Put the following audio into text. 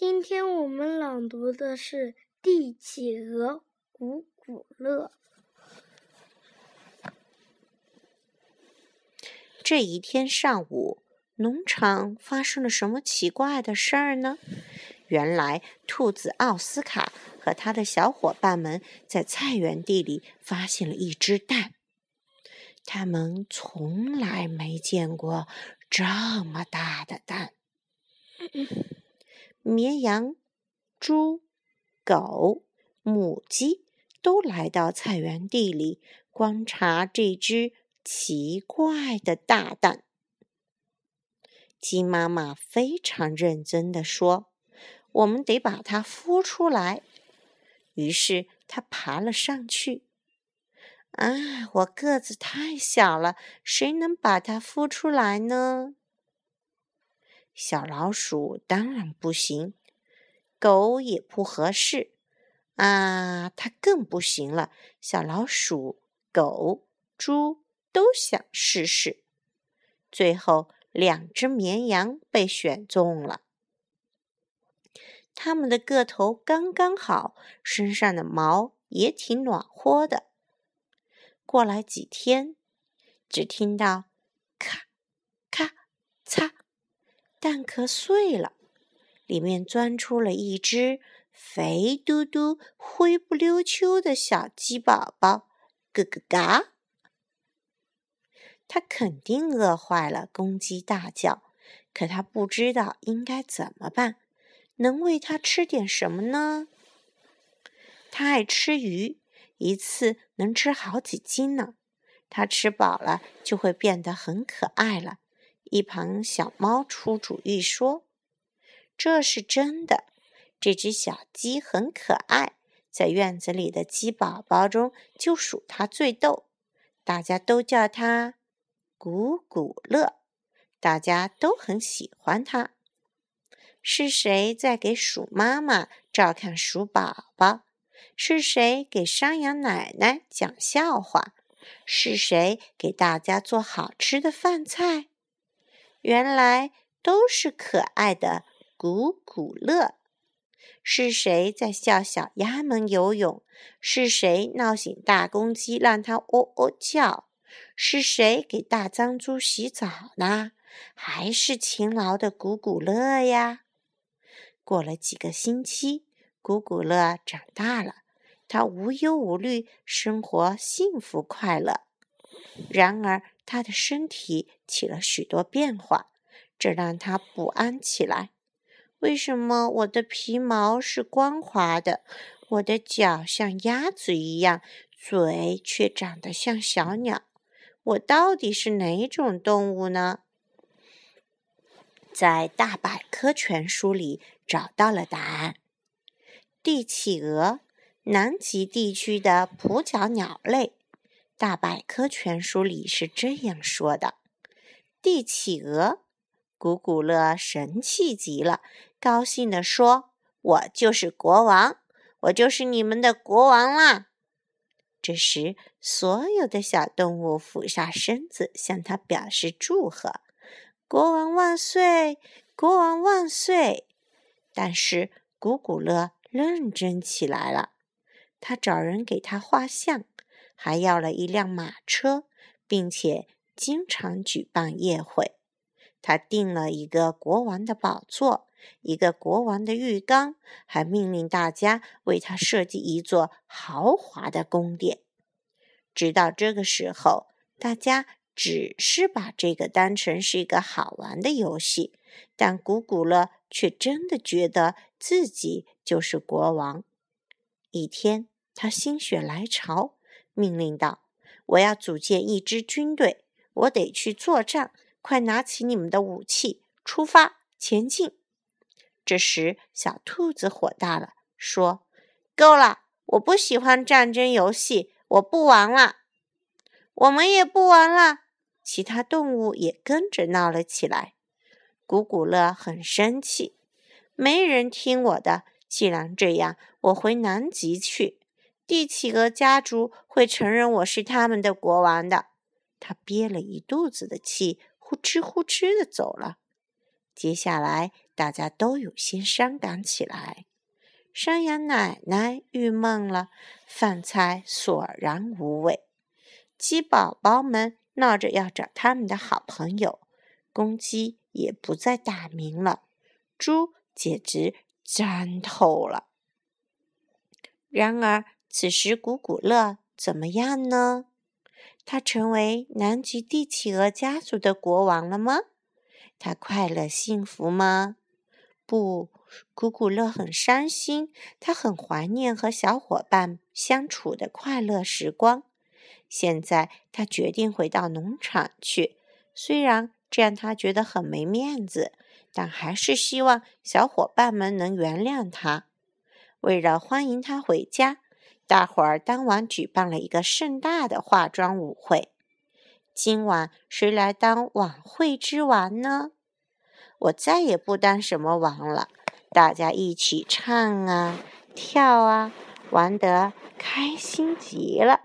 今天我们朗读的是《帝企鹅古古乐》。这一天上午，农场发生了什么奇怪的事儿呢？原来，兔子奥斯卡和他的小伙伴们在菜园地里发现了一只蛋。他们从来没见过这么大的蛋。绵羊、猪、狗、母鸡都来到菜园地里观察这只。奇怪的大蛋，鸡妈妈非常认真的说：“我们得把它孵出来。”于是它爬了上去。啊，我个子太小了，谁能把它孵出来呢？小老鼠当然不行，狗也不合适。啊，它更不行了。小老鼠、狗、猪。都想试试，最后两只绵羊被选中了。它们的个头刚刚好，身上的毛也挺暖和的。过来几天，只听到蛋壳碎了，里面钻出了一只肥嘟嘟、灰不溜秋的小鸡宝宝，咯咯嘎。他肯定饿坏了，公鸡大叫。可他不知道应该怎么办。能喂它吃点什么呢？它爱吃鱼，一次能吃好几斤呢。它吃饱了就会变得很可爱了。一旁小猫出主意说：“这是真的，这只小鸡很可爱，在院子里的鸡宝宝中就数它最逗，大家都叫它。”古古乐，大家都很喜欢它。是谁在给鼠妈妈照看鼠宝宝？是谁给山羊奶奶讲笑话？是谁给大家做好吃的饭菜？原来都是可爱的古古乐。是谁在笑小鸭们游泳？是谁闹醒大公鸡，让它喔喔叫？是谁给大脏猪洗澡呢？还是勤劳的古古乐呀？过了几个星期，古古乐长大了，他无忧无虑，生活幸福快乐。然而，他的身体起了许多变化，这让他不安起来。为什么我的皮毛是光滑的？我的脚像鸭子一样，嘴却长得像小鸟？我到底是哪种动物呢？在大百科全书里找到了答案：帝企鹅，南极地区的扑脚鸟类。大百科全书里是这样说的：帝企鹅，古古乐神气极了，高兴地说：“我就是国王，我就是你们的国王啦！”这时，所有的小动物俯下身子，向他表示祝贺：“国王万岁！国王万岁！”但是，古古乐认真起来了。他找人给他画像，还要了一辆马车，并且经常举办宴会。他订了一个国王的宝座，一个国王的浴缸，还命令大家为他设计一座豪华的宫殿。直到这个时候，大家只是把这个当成是一个好玩的游戏，但古古乐却真的觉得自己就是国王。一天，他心血来潮，命令道：“我要组建一支军队，我得去作战。”快拿起你们的武器，出发前进！这时，小兔子火大了，说：“够了！我不喜欢战争游戏，我不玩了。我们也不玩了。”其他动物也跟着闹了起来。古古乐很生气，没人听我的。既然这样，我回南极去。帝企鹅家族会承认我是他们的国王的。他憋了一肚子的气。呼哧呼哧的走了。接下来，大家都有些伤感起来。山羊奶奶郁闷了，饭菜索然无味。鸡宝宝们闹着要找他们的好朋友，公鸡也不再打鸣了，猪简直粘透了。然而，此时古古乐怎么样呢？他成为南极帝企鹅家族的国王了吗？他快乐幸福吗？不，古古乐很伤心。他很怀念和小伙伴相处的快乐时光。现在，他决定回到农场去。虽然这样他觉得很没面子，但还是希望小伙伴们能原谅他。为了欢迎他回家。大伙儿当晚举办了一个盛大的化妆舞会。今晚谁来当晚会之王呢？我再也不当什么王了。大家一起唱啊，跳啊，玩得开心极了。